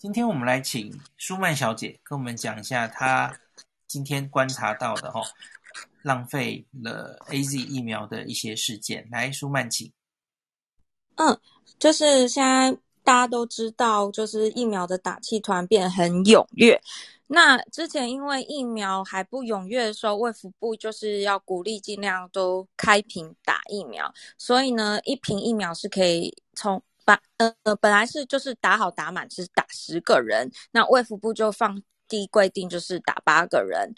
今天我们来请舒曼小姐跟我们讲一下她今天观察到的哈、哦，浪费了 AZ 疫苗的一些事件。来，舒曼，请。嗯，就是现在大家都知道，就是疫苗的打气团变很踊跃。那之前因为疫苗还不踊跃的时候，卫福部就是要鼓励尽量都开瓶打疫苗，所以呢，一瓶疫苗是可以从。呃呃，本来是就是打好打满是打十个人，那卫福部就放低规定，就是打八个人。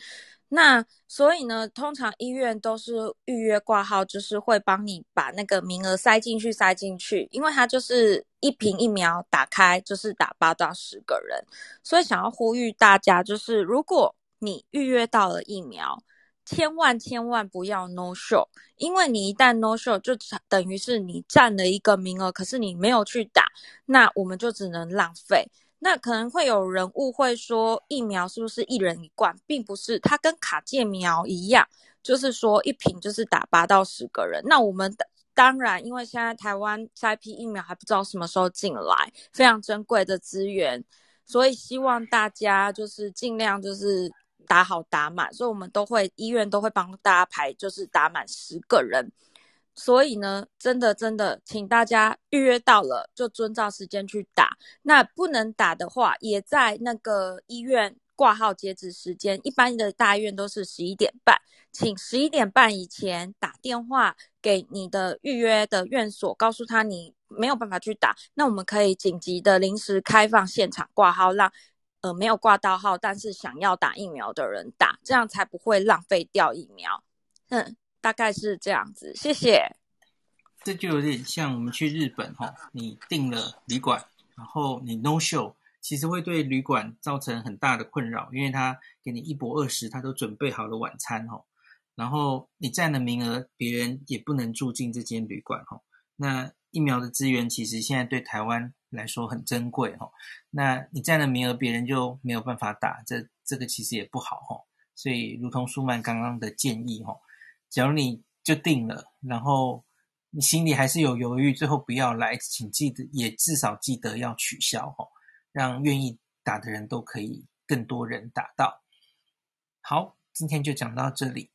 那所以呢，通常医院都是预约挂号，就是会帮你把那个名额塞进去，塞进去，因为它就是一瓶疫苗打开就是打八到十个人，所以想要呼吁大家，就是如果你预约到了疫苗。千万千万不要 no show，因为你一旦 no show，就等于是你占了一个名额，可是你没有去打，那我们就只能浪费。那可能会有人误会说，疫苗是不是一人一罐，并不是，它跟卡介苗一样，就是说一瓶就是打八到十个人。那我们当然，因为现在台湾下一批疫苗还不知道什么时候进来，非常珍贵的资源，所以希望大家就是尽量就是。打好打满，所以我们都会医院都会帮大家排，就是打满十个人。所以呢，真的真的，请大家预约到了就遵照时间去打。那不能打的话，也在那个医院挂号截止时间。一般的大医院都是十一点半，请十一点半以前打电话给你的预约的院所，告诉他你没有办法去打，那我们可以紧急的临时开放现场挂号，让。呃，没有挂到号，但是想要打疫苗的人打，这样才不会浪费掉疫苗。嗯，大概是这样子。谢谢。这就有点像我们去日本哈，你订了旅馆，然后你 no show，其实会对旅馆造成很大的困扰，因为他给你一博二十，他都准备好了晚餐哈，然后你占了名额，别人也不能住进这间旅馆哈。那疫苗的资源其实现在对台湾。来说很珍贵哈，那你占了名额，别人就没有办法打，这这个其实也不好哈。所以，如同舒曼刚刚的建议哈，假如你就定了，然后你心里还是有犹豫，最后不要来，请记得也至少记得要取消哈，让愿意打的人都可以更多人打到。好，今天就讲到这里。